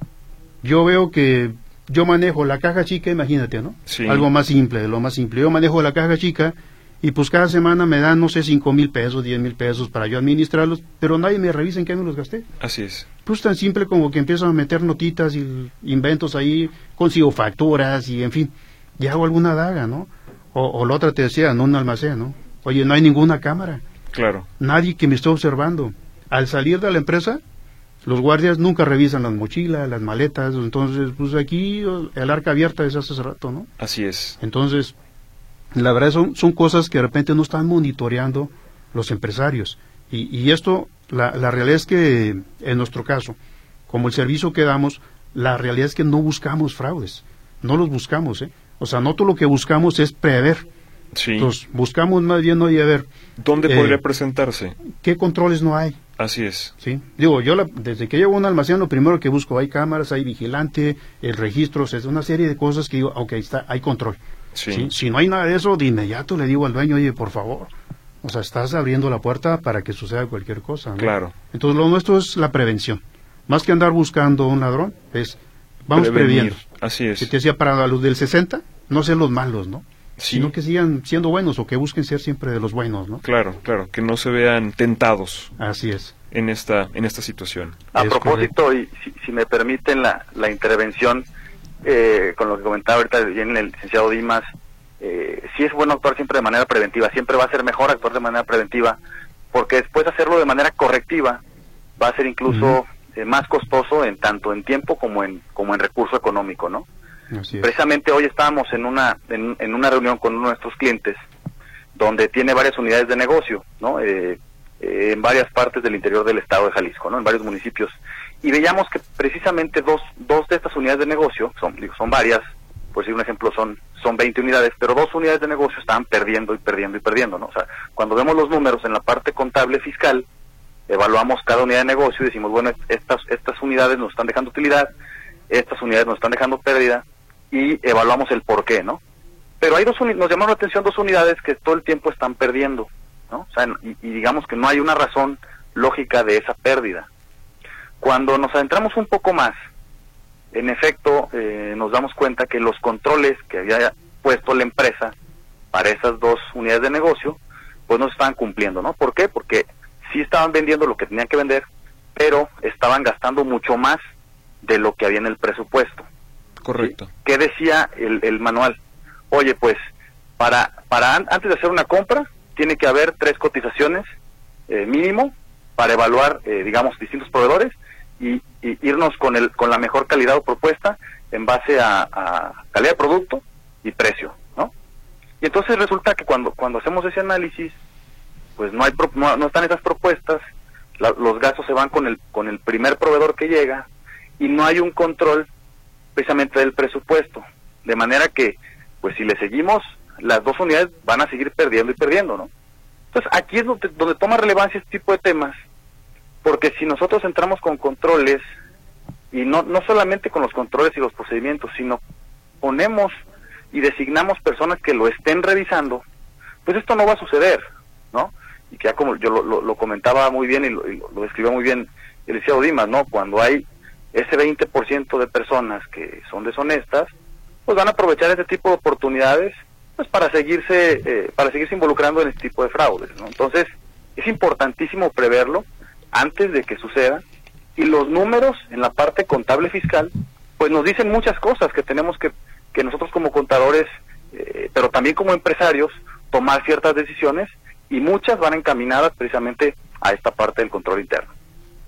yo veo que yo manejo la caja chica, imagínate, ¿no? Sí. Algo más simple, de lo más simple. Yo manejo la caja chica y pues cada semana me dan, no sé, cinco mil pesos, diez mil pesos para yo administrarlos, pero nadie me revisa en qué me los gasté. Así es pues tan simple como que empiezo a meter notitas y inventos ahí, consigo facturas y en fin, y hago alguna daga, ¿no? O, la otra te decía, no un almacén, ¿no? Oye, no hay ninguna cámara. Claro. Nadie que me esté observando. Al salir de la empresa, los guardias nunca revisan las mochilas, las maletas, entonces, pues aquí el arca abierta es hace rato, ¿no? Así es. Entonces, la verdad son, son cosas que de repente no están monitoreando los empresarios. Y, y esto la, la realidad es que, en nuestro caso, como el servicio que damos, la realidad es que no buscamos fraudes, no los buscamos, ¿eh? O sea, no todo lo que buscamos es prever. Sí. Entonces, buscamos más bien, oye, a ver. ¿Dónde podría eh, presentarse? ¿Qué controles no hay? Así es. Sí. Digo, yo desde que llego a un almacén, lo primero que busco, hay cámaras, hay vigilante, el registro, es una serie de cosas que digo, ok, está, hay control. Sí. Si no hay nada de eso, de inmediato le digo al dueño, oye, por favor, o sea, estás abriendo la puerta para que suceda cualquier cosa. Claro. Entonces, lo nuestro es la prevención. Más que andar buscando un ladrón, es vamos previendo. Así es. Si te decía para los del 60, no sean los malos, ¿no? Sí. Sino que sigan siendo buenos o que busquen ser siempre de los buenos, ¿no? Claro, claro, que no se vean tentados. Así es. En esta, en esta situación. A propósito, y si, me permiten la, la intervención, eh, con lo que comentaba ahorita bien el licenciado Dimas, eh, sí es bueno actuar siempre de manera preventiva, siempre va a ser mejor actuar de manera preventiva, porque después hacerlo de manera correctiva va a ser incluso eh, más costoso en tanto en tiempo como en como en recurso económico, ¿no? Precisamente hoy estábamos en una en, una reunión con uno de nuestros clientes donde tiene varias unidades de negocio, ¿no? Eh, eh, en varias partes del interior del estado de Jalisco, ¿no? En varios municipios. Y veíamos que precisamente dos, dos de estas unidades de negocio, son, son varias, por decir un ejemplo, son, son 20 unidades, pero dos unidades de negocio estaban perdiendo y perdiendo y perdiendo, ¿no? O sea, cuando vemos los números en la parte contable fiscal, evaluamos cada unidad de negocio y decimos, bueno, estas, estas unidades nos están dejando utilidad, estas unidades nos están dejando pérdida y evaluamos el por qué, ¿no? Pero hay dos nos llamaron la atención dos unidades que todo el tiempo están perdiendo, ¿no? O sea, y, digamos que no hay una razón lógica de esa pérdida. Cuando nos adentramos un poco más, en efecto, eh, nos damos cuenta que los controles que había puesto la empresa para esas dos unidades de negocio, pues no se estaban cumpliendo, ¿no? ¿Por qué? Porque sí estaban vendiendo lo que tenían que vender, pero estaban gastando mucho más de lo que había en el presupuesto. Correcto. ¿Qué decía el, el manual? Oye, pues, para, para antes de hacer una compra, tiene que haber tres cotizaciones eh, mínimo para evaluar, eh, digamos, distintos proveedores y, irnos con, el, con la mejor calidad o propuesta en base a, calidad de producto y precio, ¿no? Y entonces resulta que cuando, cuando hacemos ese análisis, pues no, hay no, están esas propuestas, los gastos se van con el, con el primer proveedor que llega y no hay un control precisamente del presupuesto. De manera que, pues si le seguimos, las dos unidades van a seguir perdiendo y perdiendo, ¿no? Entonces aquí es donde, donde toma relevancia este tipo de temas, porque si nosotros entramos con controles, y no, no solamente con los controles y los procedimientos, sino ponemos y designamos personas que lo estén revisando, pues esto no va a suceder, ¿no? y que ya como yo lo, comentaba muy bien y lo, lo, describió muy bien el licenciado Dimas, ¿no? Cuando hay ese 20% de personas que son deshonestas, pues van a aprovechar este tipo de oportunidades pues para seguirse eh, para seguirse involucrando en este tipo de fraudes, ¿no? Entonces, es importantísimo preverlo antes de que suceda y los números en la parte contable fiscal pues nos dicen muchas cosas que tenemos que que nosotros como contadores eh, pero también como empresarios tomar ciertas decisiones y muchas van encaminadas precisamente a esta parte del control interno.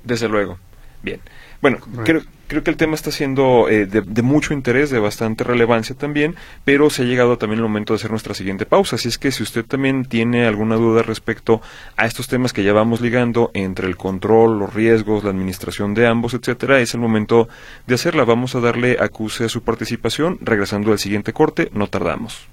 Desde luego. Bien. Bueno, creo, creo, que el tema está siendo eh, de, mucho interés, de bastante relevancia también, pero se ha llegado también el momento de hacer nuestra siguiente pausa. Así es que si usted también tiene alguna duda respecto a estos temas que ya vamos ligando entre el control, los riesgos, la administración de ambos, etcétera, es el momento de hacerla. Vamos a darle acuse a su participación. Regresando al siguiente corte, no tardamos.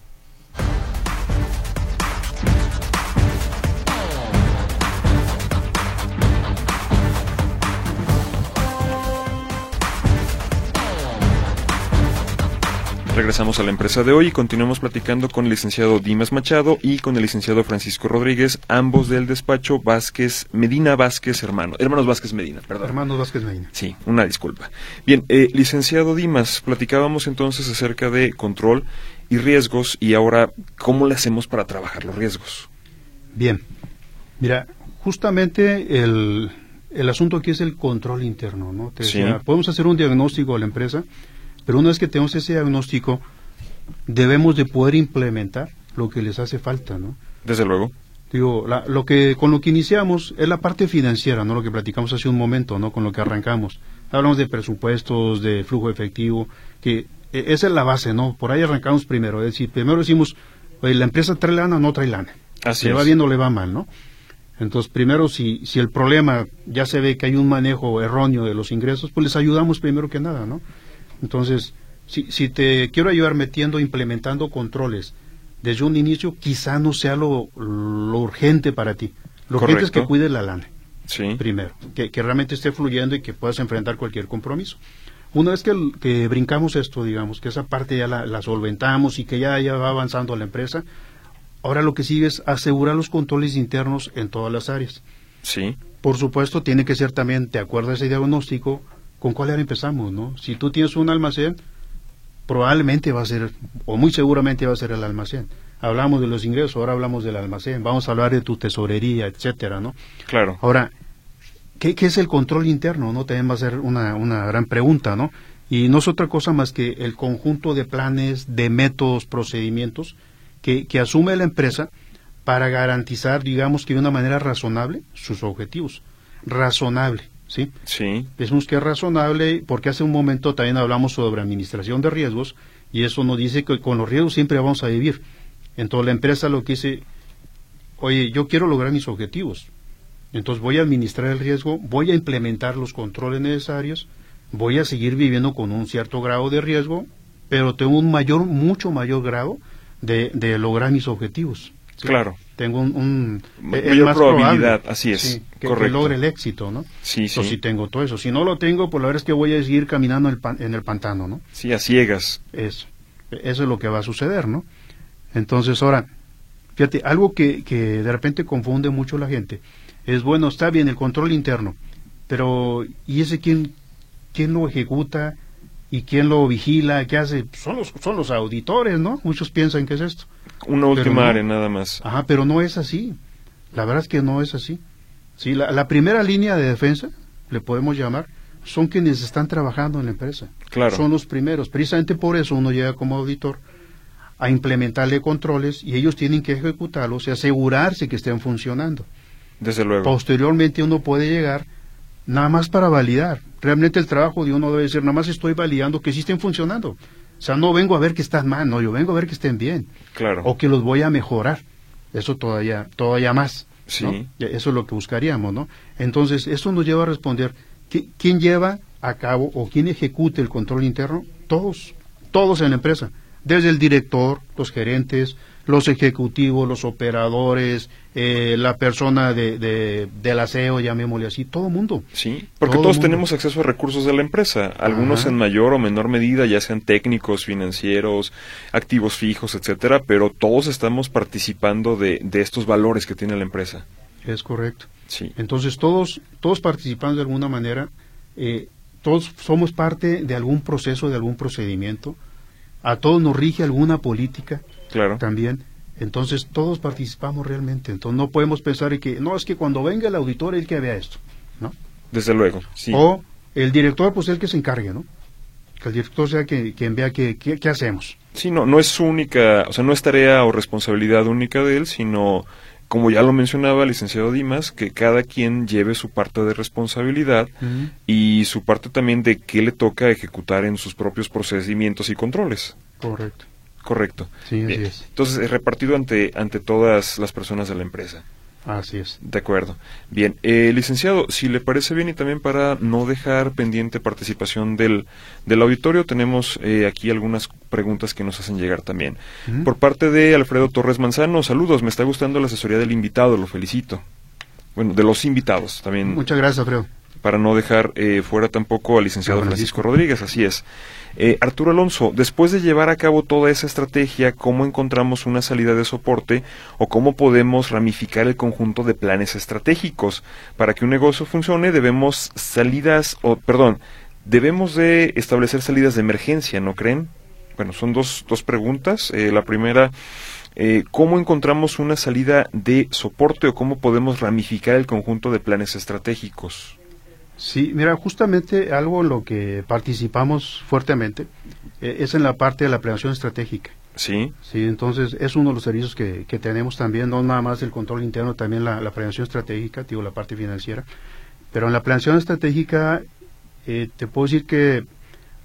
Regresamos a la empresa de hoy y continuamos platicando con el licenciado Dimas Machado y con el licenciado Francisco Rodríguez, ambos del despacho Vázquez, Medina Vázquez, hermano, hermanos Vázquez Medina, perdón. Hermanos Vázquez Medina. Sí, una disculpa. Bien, eh, licenciado Dimas, platicábamos entonces acerca de control y riesgos y ahora, ¿cómo le hacemos para trabajar los riesgos? Bien, mira, justamente el, el asunto aquí es el control interno, ¿no? podemos hacer un diagnóstico de la empresa pero una vez que tenemos ese diagnóstico, debemos de poder implementar lo que les hace falta, ¿no? Desde luego. Digo, lo que con lo que iniciamos es la parte financiera, ¿no? Lo que platicamos hace un momento, ¿no? Con lo que arrancamos. Hablamos de presupuestos, de flujo efectivo, que e, esa es la base, ¿no? Por ahí arrancamos primero, es decir, primero decimos, oye, la empresa trae lana, no trae lana. Así le va bien o le va mal, ¿no? Entonces, primero, si, si el problema ya se ve que hay un manejo erróneo de los ingresos, pues les ayudamos primero que nada, ¿no? Entonces, si, si te quiero ayudar metiendo, implementando controles desde un inicio, quizá no sea lo, urgente para ti. Lo urgente es que cuides la lana. Sí. Primero, que, realmente esté fluyendo y que puedas enfrentar cualquier compromiso. Una vez que, que brincamos esto, digamos, que esa parte ya la, solventamos y que ya, ya va avanzando la empresa, ahora lo que sigue es asegurar los controles internos en todas las áreas. Sí. Por supuesto, tiene que ser también, te acuerdas ese diagnóstico, ¿con cuál área empezamos, no? Si tú tienes un almacén, probablemente va a ser, o muy seguramente va a ser el almacén. Hablamos de los ingresos, ahora hablamos del almacén, vamos a hablar de tu tesorería, etcétera, ¿no? Claro. Ahora, ¿qué, es el control interno? ¿No? También va a ser una, una gran pregunta, ¿no? Y no es otra cosa más que el conjunto de planes, de métodos, procedimientos que, que asume la empresa para garantizar, digamos que de una manera razonable, sus objetivos. Razonable. ¿Sí? Sí. Decimos que es razonable porque hace un momento también hablamos sobre administración de riesgos y eso nos dice que con los riesgos siempre vamos a vivir. Entonces la empresa lo que dice, oye, yo quiero lograr mis objetivos, Entonces voy a administrar el riesgo, voy a implementar los controles necesarios, voy a seguir viviendo con un cierto grado de riesgo, pero tengo un mayor, mucho mayor grado de, de lograr mis objetivos. Claro. Tengo un, mayor probabilidad, así es, que, logre el éxito, ¿no? Sí, sí. si tengo todo eso. Si no lo tengo, pues la verdad es que voy a seguir caminando en el pantano, ¿no? Sí, a ciegas. Eso. Eso es lo que va a suceder, ¿no? Entonces, ahora, fíjate, algo que, que de repente confunde mucho la gente es, bueno, está bien el control interno, pero ¿y ese quién, quién lo ejecuta? ¿Y quién lo vigila? ¿Qué hace? Son los, son los auditores, ¿no? Muchos piensan que es esto. Una última área nada más. Ajá, pero no es así. La verdad es que no es así. Sí, la, la, primera línea de defensa, le podemos llamar, son quienes están trabajando en la empresa. Claro. Son los primeros. Precisamente por eso uno llega como auditor a implementarle controles y ellos tienen que ejecutarlos y asegurarse que estén funcionando. Desde luego. Posteriormente uno puede llegar nada más para validar. Realmente el trabajo de uno debe ser, nada más estoy validando que sí estén funcionando. O sea, no vengo a ver que están mal, no, yo vengo a ver que estén bien. Claro. O que los voy a mejorar. Eso todavía, todavía más. Sí. Eso es lo que buscaríamos, ¿no? Entonces, eso nos lleva a responder, ¿quién lleva a cabo o quién ejecute el control interno? Todos, todos en la empresa. Desde el director, los gerentes, los ejecutivos, los operadores, eh, la persona de, de, del aseo, llamémosle así, todo el mundo. Sí, porque todos tenemos acceso a recursos de la empresa, algunos en mayor o menor medida, ya sean técnicos, financieros, activos fijos, etcétera, pero todos estamos participando de, de estos valores que tiene la empresa. Es correcto. Sí. Entonces todos, todos participando de alguna manera, eh, todos somos parte de algún proceso, de algún procedimiento, a todos nos rige alguna política claro. también. Entonces todos participamos realmente. Entonces no podemos pensar en que, no, es que cuando venga el auditor el que vea esto, ¿no? Desde luego, sí. O el director, pues el que se encargue, ¿no? Que el director sea quien, vea qué, qué, hacemos. Sí, no, no es única, o sea, no es tarea o responsabilidad única de él, sino como ya lo mencionaba el licenciado Dimas, que cada quien lleve su parte de responsabilidad y su parte también de qué le toca ejecutar en sus propios procedimientos y controles. Correcto. Correcto. Sí, así es. Entonces, es repartido ante, ante todas las personas de la empresa. Así es. De acuerdo. Bien, eh, licenciado, si le parece bien y también para no dejar pendiente participación del, del auditorio, tenemos eh, aquí algunas preguntas que nos hacen llegar también. Por parte de Alfredo Torres Manzano, saludos, me está gustando la asesoría del invitado, lo felicito. Bueno, de los invitados también. Muchas gracias, Alfredo para no dejar eh, fuera tampoco al licenciado Francisco Rodríguez, así es. Eh, Arturo Alonso, después de llevar a cabo toda esa estrategia, ¿cómo encontramos una salida de soporte o cómo podemos ramificar el conjunto de planes estratégicos? Para que un negocio funcione debemos salidas, o perdón, debemos de establecer salidas de emergencia, ¿no creen? Bueno, son dos, dos preguntas. Eh, la primera, ¿cómo encontramos una salida de soporte o cómo podemos ramificar el conjunto de planes estratégicos? Sí, mira, justamente algo en lo que participamos fuertemente eh, es en la parte de la planeación estratégica. Sí. Sí, entonces es uno de los servicios que, que tenemos también, no nada más el control interno, también la, la planeación estratégica, digo, la parte financiera. Pero en la planeación estratégica, eh, te puedo decir que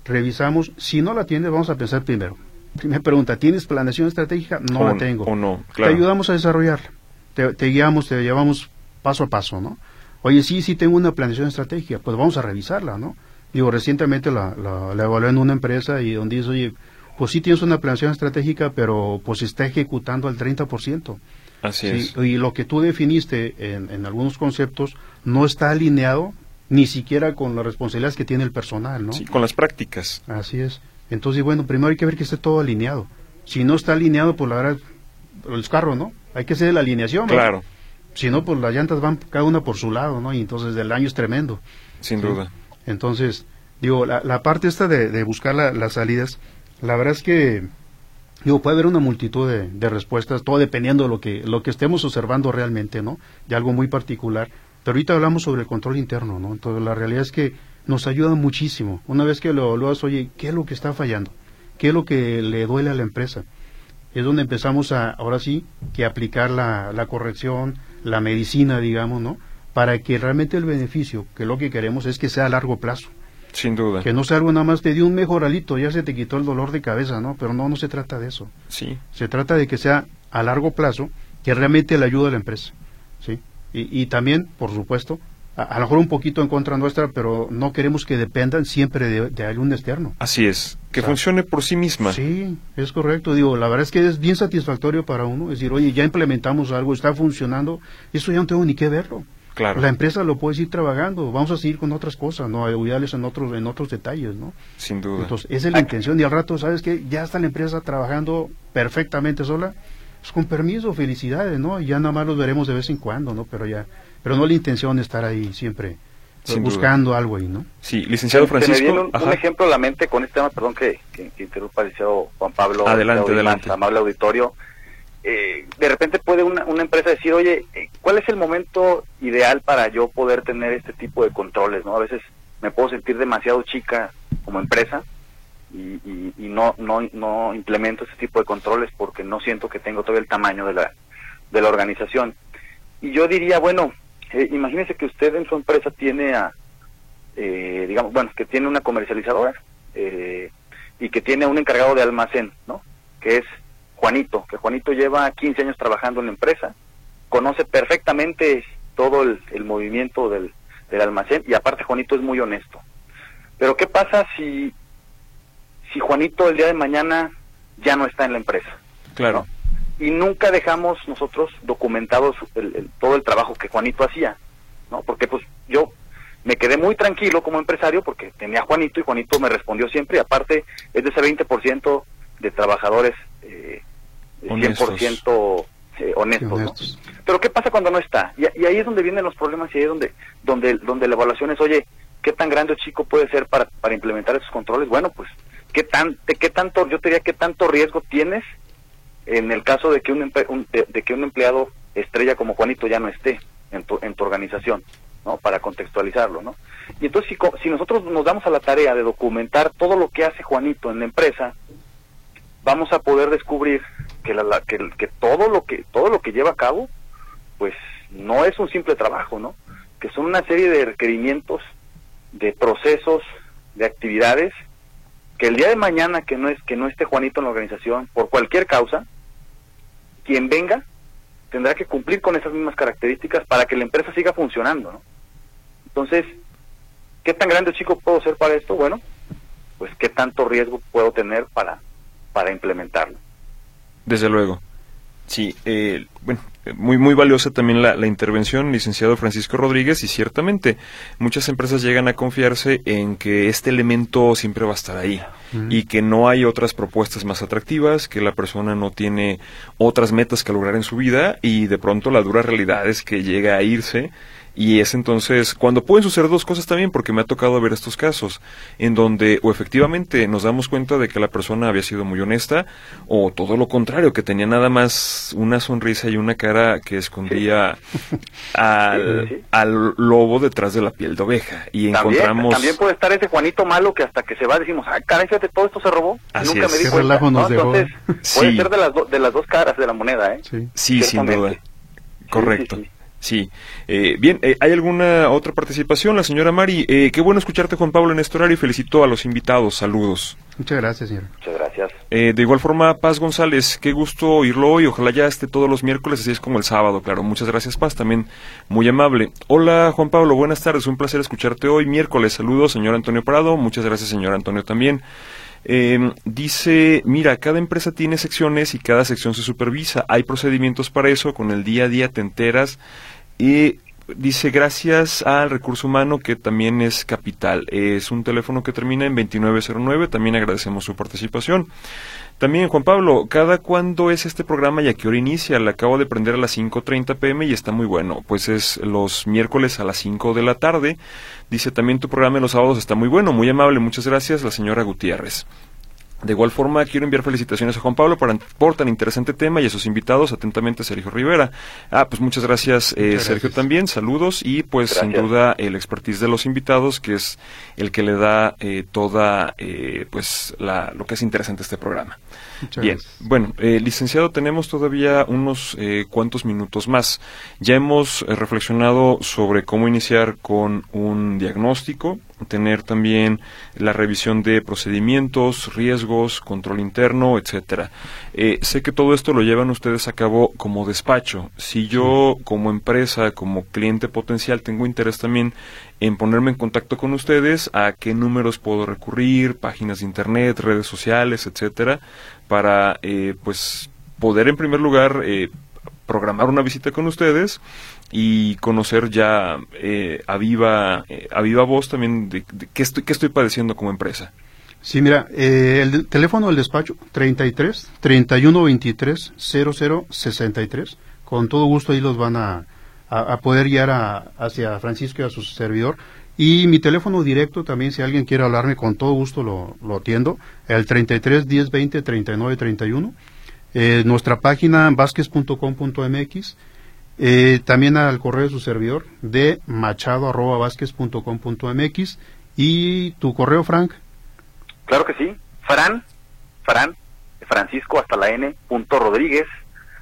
revisamos, si no la tienes, vamos a pensar primero. Primera pregunta, ¿tienes planeación estratégica? No la tengo. O no, claro. Te ayudamos a desarrollarla, te, te guiamos, te llevamos paso a paso, ¿no? Oye, sí, sí tengo una planeación estratégica, pues vamos a revisarla, ¿no? Digo, recientemente la, la, evalué en una empresa y donde dice, oye, pues sí tienes una planeación estratégica, pero pues está ejecutando al 30%. Así es. Y lo que tú definiste en, en, algunos conceptos no está alineado ni siquiera con las responsabilidades que tiene el personal, ¿no? Sí, con las prácticas. Así es. Entonces, bueno, primero hay que ver que esté todo alineado. Si no está alineado, pues la verdad, el carro, ¿no? Hay que hacer la alineación. Claro si no, pues las llantas van cada una por su lado, ¿no? Y entonces el daño es tremendo. Sin duda. Entonces, digo, la, la parte esta de, de buscar las salidas, la verdad es que, digo, puede haber una multitud de, de, respuestas, todo dependiendo de lo que, lo que estemos observando realmente, ¿no? De algo muy particular. Pero ahorita hablamos sobre el control interno, ¿no? Entonces, la realidad es que nos ayuda muchísimo. Una vez que lo haces, oye, ¿qué es lo que está fallando? ¿Qué es lo que le duele a la empresa? Es donde empezamos a, ahora sí, que aplicar la, la corrección, la medicina, digamos, ¿no? Para que realmente el beneficio, que lo que queremos es que sea a largo plazo. Sin duda. Que no sea algo nada más te dio un mejoralito, ya se te quitó el dolor de cabeza, ¿no? Pero no, no se trata de eso. Sí. Se trata de que sea a largo plazo, que realmente le ayude a la empresa, ¿sí? Y, también, por supuesto, a, lo mejor un poquito en contra nuestra, pero no queremos que dependan siempre de, algún externo. Así es, que funcione por sí misma. Sí, es correcto. Digo, la verdad es que es bien satisfactorio para uno. Es decir, oye, ya implementamos algo, está funcionando, eso ya no tengo ni que verlo. Claro. La empresa lo puede seguir trabajando, vamos a seguir con otras cosas, no ayudarles en otros en otros detalles, ¿no? Sin duda. Entonces, esa es la intención y al rato, ¿sabes que Ya está la empresa trabajando perfectamente sola, pues con permiso, felicidades, ¿no? Y ya nada más los veremos de vez en cuando, ¿no? Pero ya, pero no la intención de estar ahí siempre buscando algo ahí, ¿no? Sí, licenciado Francisco. me viene un, ejemplo a la mente con este tema, perdón que, que, interrumpa, licenciado Juan Pablo. Adelante, adelante. Amable auditorio eh, de repente puede una, una, empresa decir, oye, eh, ¿cuál es el momento ideal para yo poder tener este tipo de controles? ¿no? A veces me puedo sentir demasiado chica como empresa y, y, no, no, no implemento ese tipo de controles porque no siento que tengo todavía el tamaño de la, de la organización. Y yo diría, bueno, eh, imagínese que usted en su empresa tiene a, eh, digamos, bueno, que tiene una comercializadora eh, y que tiene un encargado de almacén, ¿no? Que es Juanito, que Juanito lleva 15 años trabajando en la empresa, conoce perfectamente todo el, movimiento del, almacén y aparte Juanito es muy honesto. Pero ¿qué pasa si, si Juanito el día de mañana ya no está en la empresa? Claro. Y nunca dejamos nosotros documentados todo el trabajo que Juanito hacía, ¿no? Porque pues yo me quedé muy tranquilo como empresario porque tenía a Juanito y Juanito me respondió siempre y aparte es de ese 20% de trabajadores eh, 100% eh, honestos. Pero ¿qué pasa cuando no está? Y, ahí es donde vienen los problemas y ahí es donde, donde, donde la evaluación es, oye, ¿qué tan grande o chico puede ser para, para implementar esos controles? Bueno, pues, ¿qué, tan, de qué tanto, yo te diría, qué tanto riesgo tienes en el caso de que un, de, que un empleado estrella como Juanito ya no esté en tu, en tu organización? ¿no? Para contextualizarlo, ¿no? Y entonces, si, si nosotros nos damos a la tarea de documentar todo lo que hace Juanito en la empresa, vamos a poder descubrir que, la, que, que, todo lo que todo lo que lleva a cabo pues no es un simple trabajo no que son una serie de requerimientos de procesos de actividades que el día de mañana que no es que no esté Juanito en la organización por cualquier causa quien venga tendrá que cumplir con esas mismas características para que la empresa siga funcionando no entonces qué tan grande chico puedo ser para esto bueno pues qué tanto riesgo puedo tener para para implementarlo desde luego. Sí, eh, bueno, muy muy valiosa también la, la, intervención, licenciado Francisco Rodríguez, y ciertamente muchas empresas llegan a confiarse en que este elemento siempre va a estar ahí y que no hay otras propuestas más atractivas, que la persona no tiene otras metas que lograr en su vida y de pronto la dura realidad es que llega a irse y es entonces cuando pueden suceder dos cosas también, porque me ha tocado ver estos casos, en donde o efectivamente nos damos cuenta de que la persona había sido muy honesta, o todo lo contrario, que tenía nada más una sonrisa y una cara que escondía al, al lobo detrás de la piel de oveja. Y encontramos... También puede estar ese Juanito malo que hasta que se va decimos, ah, caray, fíjate, todo esto se robó. Nunca me di cuenta. Entonces, puede ser de las, de las dos caras de la moneda, ¿eh? Sí, sin duda. Correcto. Sí. Eh, bien, eh, ¿hay alguna otra participación? La señora Mari, eh, qué bueno escucharte Juan Pablo en este horario y felicito a los invitados. Saludos. Muchas gracias, señor. Muchas gracias. de igual forma, Paz González, qué gusto oírlo hoy. Ojalá ya esté todos los miércoles, así es como el sábado, claro. Muchas gracias, Paz, también muy amable. Hola, Juan Pablo, buenas tardes. Un placer escucharte hoy, miércoles. Saludos, señor Antonio Prado. Muchas gracias, señor Antonio, también. dice, mira, cada empresa tiene secciones y cada sección se supervisa. Hay procedimientos para eso, con el día a día te enteras. Y Dice, gracias al recurso humano que también es capital. Es un teléfono que termina en 2909. También agradecemos su participación. También, Juan Pablo, ¿cada cuándo es este programa y a qué hora inicia? Le acabo de prender a las 5.30 pm y está muy bueno. Pues es los miércoles a las 5 de la tarde. Dice, también tu programa en los sábados está muy bueno. Muy amable. Muchas gracias, la señora Gutiérrez. De igual forma, quiero enviar felicitaciones a Juan Pablo por, tan interesante tema y a sus invitados, atentamente Sergio Rivera. Ah, pues muchas gracias, eh, Sergio, también, saludos y pues sin duda el expertise de los invitados, que es el que le da eh, toda, eh, pues la, lo que es interesante este programa. Bien, bueno, licenciado, tenemos todavía unos cuantos minutos más. Ya hemos reflexionado sobre cómo iniciar con un diagnóstico, tener también la revisión de procedimientos, riesgos, control interno, etcétera. Eh, sé que todo esto lo llevan ustedes a cabo como despacho. Si yo como empresa, como cliente potencial, tengo interés también en ponerme en contacto con ustedes, a qué números puedo recurrir, páginas de internet, redes sociales, etcétera, para eh, pues poder en primer lugar eh, programar una visita con ustedes y conocer ya eh, a, viva, eh, a viva voz también de, qué, estoy, qué estoy padeciendo como empresa. Sí, mira, eh, el teléfono del despacho 33 31 23 00 63. Con todo gusto ahí los van a, a, poder guiar a, hacia Francisco y a su servidor. Y mi teléfono directo también, si alguien quiere hablarme, con todo gusto lo, lo atiendo. El 33 10 20 39 31. Eh, nuestra página vasquez.com.mx, eh, también al correo de su servidor de machado.vásquez.com.mx y tu correo, Frank. Claro que sí, Fran, Fran, Francisco hasta la N, punto Rodríguez,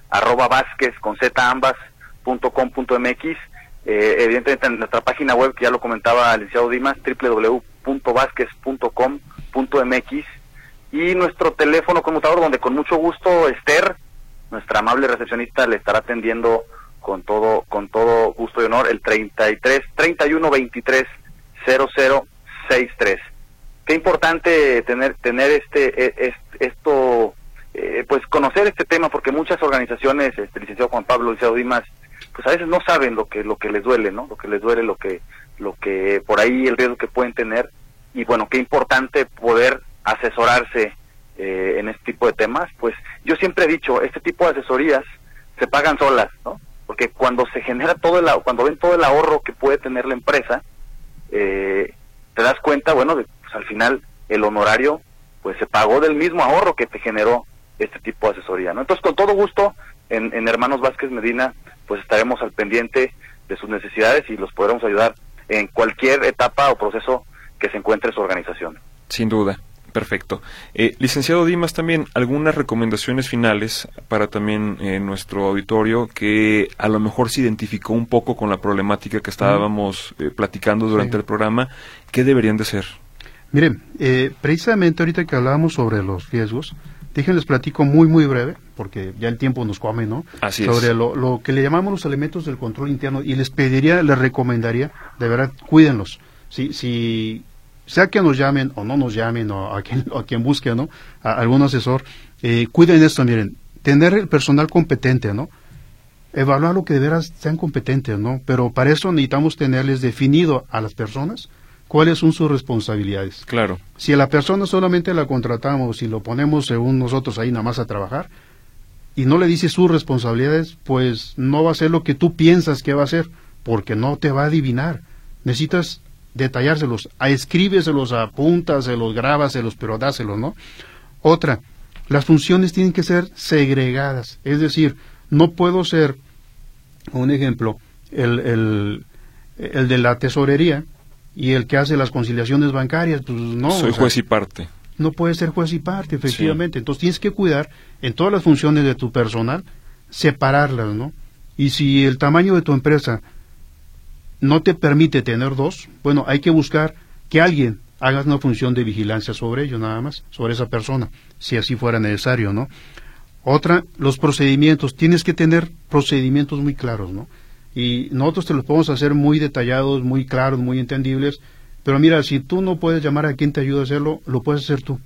arroba Vázquez con Z ambas, punto com, punto MX. Eh, evidentemente en nuestra página web, que ya lo comentaba el licenciado Dimas, www.vázquez.com.mx y nuestro teléfono conmutador donde con mucho gusto Esther, nuestra amable recepcionista, le estará atendiendo con todo con todo gusto y honor el 33 31 23 0063. Qué importante tener tener este, e, esto eh, pues conocer este tema porque muchas organizaciones, este licenciado Juan Pablo, licenciado Dimas, pues a veces no saben lo que lo que les duele, ¿no? Lo que les duele, lo que lo que por ahí el riesgo que pueden tener y bueno, qué importante poder asesorarse eh, en este tipo de temas, pues yo siempre he dicho, este tipo de asesorías se pagan solas, ¿no? Porque cuando se genera todo el, cuando ven todo el ahorro que puede tener la empresa, eh, te das cuenta, bueno, de, pues al final el honorario pues se pagó del mismo ahorro que te generó este tipo de asesoría, ¿no? Entonces, con todo gusto, en, en Hermanos Vázquez Medina, pues estaremos al pendiente de sus necesidades y los podremos ayudar en cualquier etapa o proceso que se encuentre su organización. Sin duda. Perfecto. Eh, licenciado Dimas, también algunas recomendaciones finales para también eh, nuestro auditorio que a lo mejor se identificó un poco con la problemática que estábamos eh, platicando durante el programa. ¿Qué deberían de ser? Miren, precisamente ahorita que hablábamos sobre los riesgos, déjenles platico muy, muy breve, porque ya el tiempo nos come, ¿no? Así sobre Lo, lo que le llamamos los elementos del control interno y les pediría, les recomendaría, de verdad, cuídenlos. Si, si sea que nos llamen o no nos llamen o a quien, a quien busque, ¿no? A algún asesor, eh, cuiden esto, miren, tener el personal competente, ¿no? Evaluar lo que de veras sean competentes, ¿no? Pero para eso necesitamos tenerles definido a las personas cuáles son sus responsabilidades. Claro. Si a la persona solamente la contratamos y lo ponemos según nosotros ahí nada más a trabajar y no le dices sus responsabilidades, pues no va a ser lo que tú piensas que va a ser, porque no te va a adivinar. Necesitas detallárselos, a escríbeselos, apúntaselos, grábaselos, pero dáselos, ¿no? Otra, las funciones tienen que ser segregadas, es decir, no puedo ser, un ejemplo, el, el, el de la tesorería y el que hace las conciliaciones bancarias, pues no. Soy juez y parte. No puede ser juez y parte, efectivamente. Entonces tienes que cuidar en todas las funciones de tu personal, separarlas, ¿no? Y si el tamaño de tu empresa no te permite tener dos, bueno, hay que buscar que alguien haga una función de vigilancia sobre ello, nada más, sobre esa persona, si así fuera necesario, ¿no? Otra, los procedimientos. Tienes que tener procedimientos muy claros, ¿no? Y nosotros te los podemos hacer muy detallados, muy claros, muy entendibles, pero mira, si tú no puedes llamar a quien te ayude a hacerlo, lo puedes hacer tú.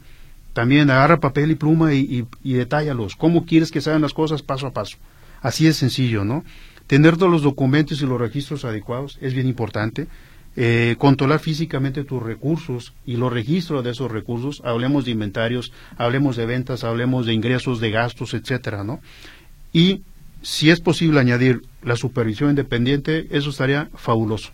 También agarra papel y pluma y, y, y detállalos. ¿Cómo quieres que se hagan las cosas paso a paso? Así es sencillo, ¿no? Tener todos los documentos y los registros adecuados es bien importante. Eh, controlar físicamente tus recursos y los registros de esos recursos, hablemos de inventarios, hablemos de ventas, hablemos de ingresos, de gastos, etcétera, ¿no? Y si es posible añadir la supervisión independiente, eso estaría fabuloso.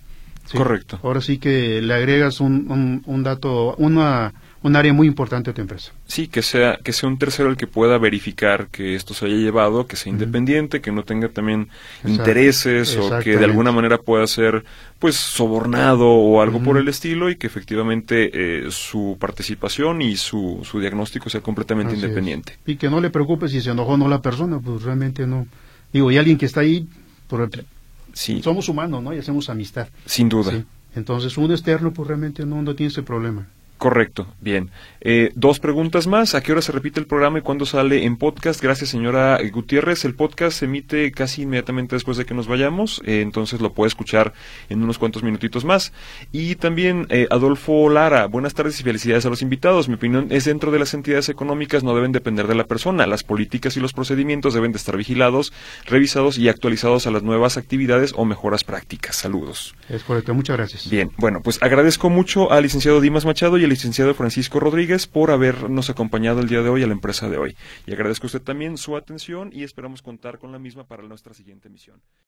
Correcto. Ahora sí que le agregas un, un, un dato, una un área muy importante de tu empresa. Sí, que sea, que sea un tercero el que pueda verificar que esto se haya llevado, que sea independiente, que no tenga también intereses o que de alguna manera pueda ser pues sobornado o algo por el estilo y que efectivamente eh, su participación y su, su diagnóstico sea completamente independiente. Y que no le preocupe si se enojó o no la persona, pues realmente no. Digo, y alguien que está ahí, por sí. somos humanos, ¿no? Y hacemos amistad. Sin duda. Entonces, un externo, pues realmente no, no tiene ese problema. Correcto, bien. Eh, dos preguntas más. ¿A qué hora se repite el programa y cuándo sale en podcast? Gracias, señora Gutiérrez. El podcast se emite casi inmediatamente después de que nos vayamos, eh, entonces lo puede escuchar en unos cuantos minutitos más. Y también, eh, Adolfo Lara, buenas tardes y felicidades a los invitados. Mi opinión es dentro de las entidades económicas no deben depender de la persona. Las políticas y los procedimientos deben de estar vigilados, revisados y actualizados a las nuevas actividades o mejoras prácticas. Saludos. Es correcto, muchas gracias. Bien, bueno, pues agradezco mucho al licenciado Dimas Machado y al licenciado Francisco Rodríguez por habernos acompañado el día de hoy a la empresa de hoy. Y agradezco a usted también su atención y esperamos contar con la misma para nuestra siguiente misión.